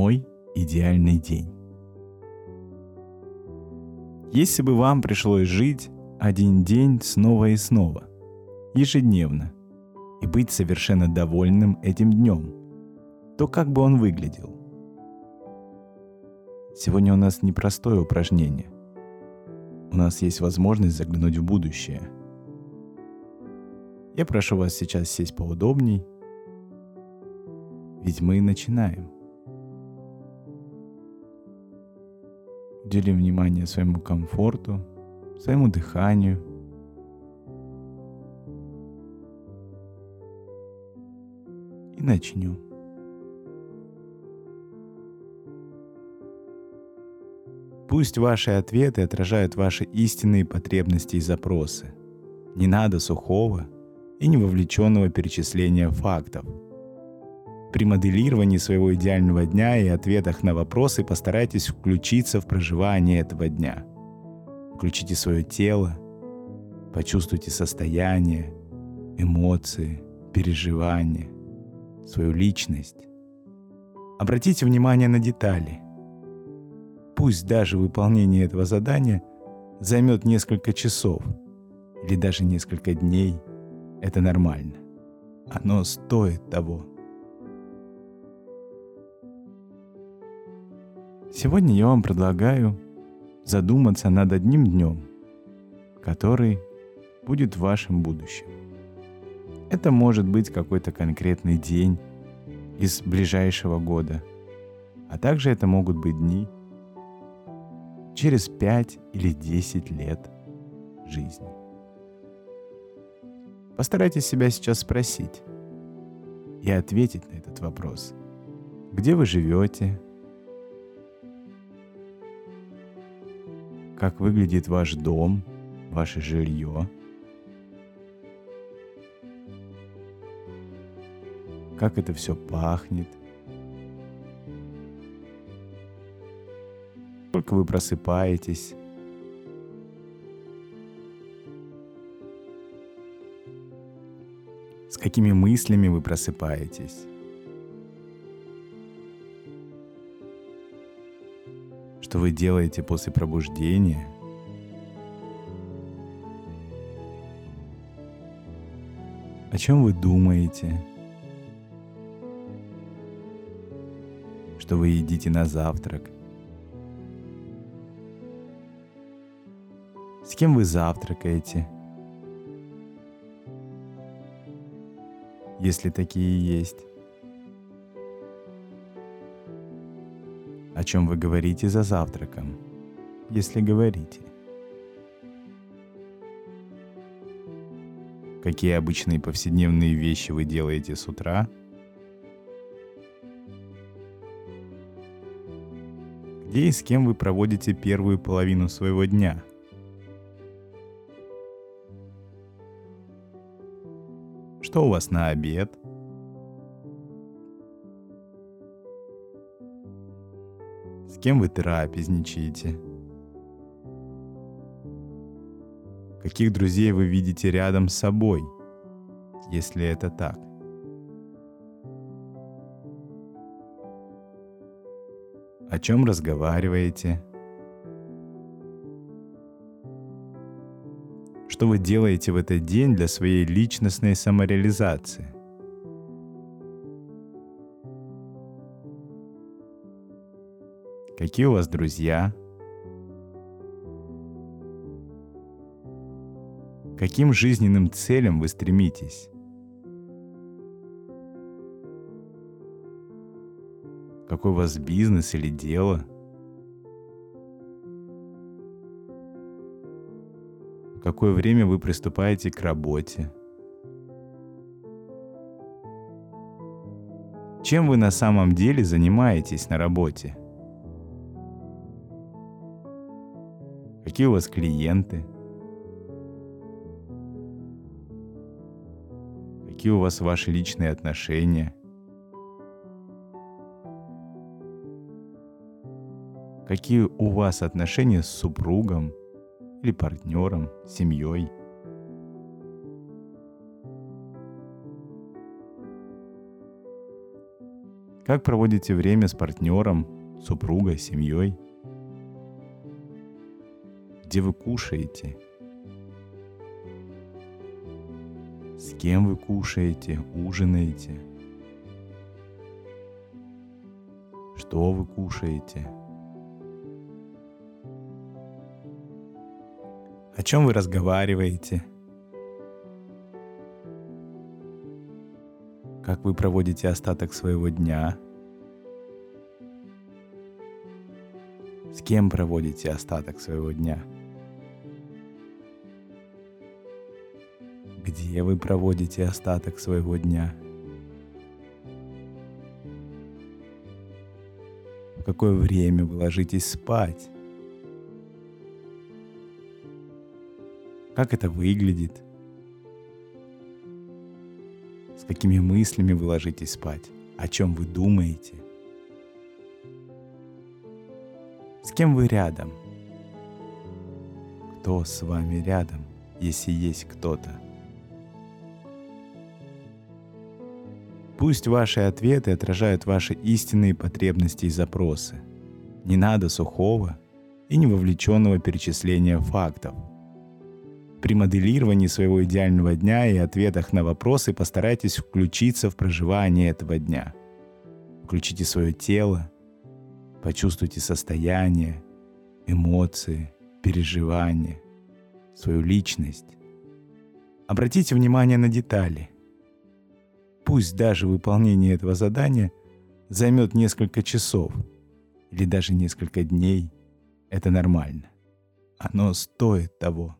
Мой идеальный день. Если бы вам пришлось жить один день снова и снова, ежедневно, и быть совершенно довольным этим днем, то как бы он выглядел? Сегодня у нас непростое упражнение. У нас есть возможность заглянуть в будущее. Я прошу вас сейчас сесть поудобней, ведь мы начинаем. Уделим внимание своему комфорту, своему дыханию. И начнем. Пусть ваши ответы отражают ваши истинные потребности и запросы. Не надо сухого и невовлеченного перечисления фактов – при моделировании своего идеального дня и ответах на вопросы постарайтесь включиться в проживание этого дня. Включите свое тело, почувствуйте состояние, эмоции, переживания, свою личность. Обратите внимание на детали. Пусть даже выполнение этого задания займет несколько часов или даже несколько дней, это нормально. Оно стоит того. Сегодня я вам предлагаю задуматься над одним днем, который будет в вашем будущем. Это может быть какой-то конкретный день из ближайшего года, а также это могут быть дни через 5 или 10 лет жизни. Постарайтесь себя сейчас спросить и ответить на этот вопрос. Где вы живете? Как выглядит ваш дом, ваше жилье, как это все пахнет, сколько вы просыпаетесь, с какими мыслями вы просыпаетесь. Что вы делаете после пробуждения. О чем вы думаете? Что вы едите на завтрак? С кем вы завтракаете? Если такие есть. О чем вы говорите за завтраком, если говорите. Какие обычные повседневные вещи вы делаете с утра? Где и с кем вы проводите первую половину своего дня? Что у вас на обед? Кем вы трапезничаете? Каких друзей вы видите рядом с собой, если это так? О чем разговариваете? Что вы делаете в этот день для своей личностной самореализации? Какие у вас друзья? Каким жизненным целям вы стремитесь? Какой у вас бизнес или дело? В какое время вы приступаете к работе? Чем вы на самом деле занимаетесь на работе? Какие у вас клиенты? Какие у вас ваши личные отношения? Какие у вас отношения с супругом или партнером, семьей? Как проводите время с партнером, супругой, семьей? Где вы кушаете? С кем вы кушаете, ужинаете? Что вы кушаете? О чем вы разговариваете? Как вы проводите остаток своего дня? С кем проводите остаток своего дня? Где вы проводите остаток своего дня? В какое время вы ложитесь спать? Как это выглядит? С какими мыслями вы ложитесь спать? О чем вы думаете? С кем вы рядом? Кто с вами рядом, если есть кто-то? Пусть ваши ответы отражают ваши истинные потребности и запросы. Не надо сухого и невовлеченного перечисления фактов – при моделировании своего идеального дня и ответах на вопросы постарайтесь включиться в проживание этого дня. Включите свое тело, почувствуйте состояние, эмоции, переживания, свою личность. Обратите внимание на детали. Пусть даже выполнение этого задания займет несколько часов или даже несколько дней, это нормально. Оно стоит того.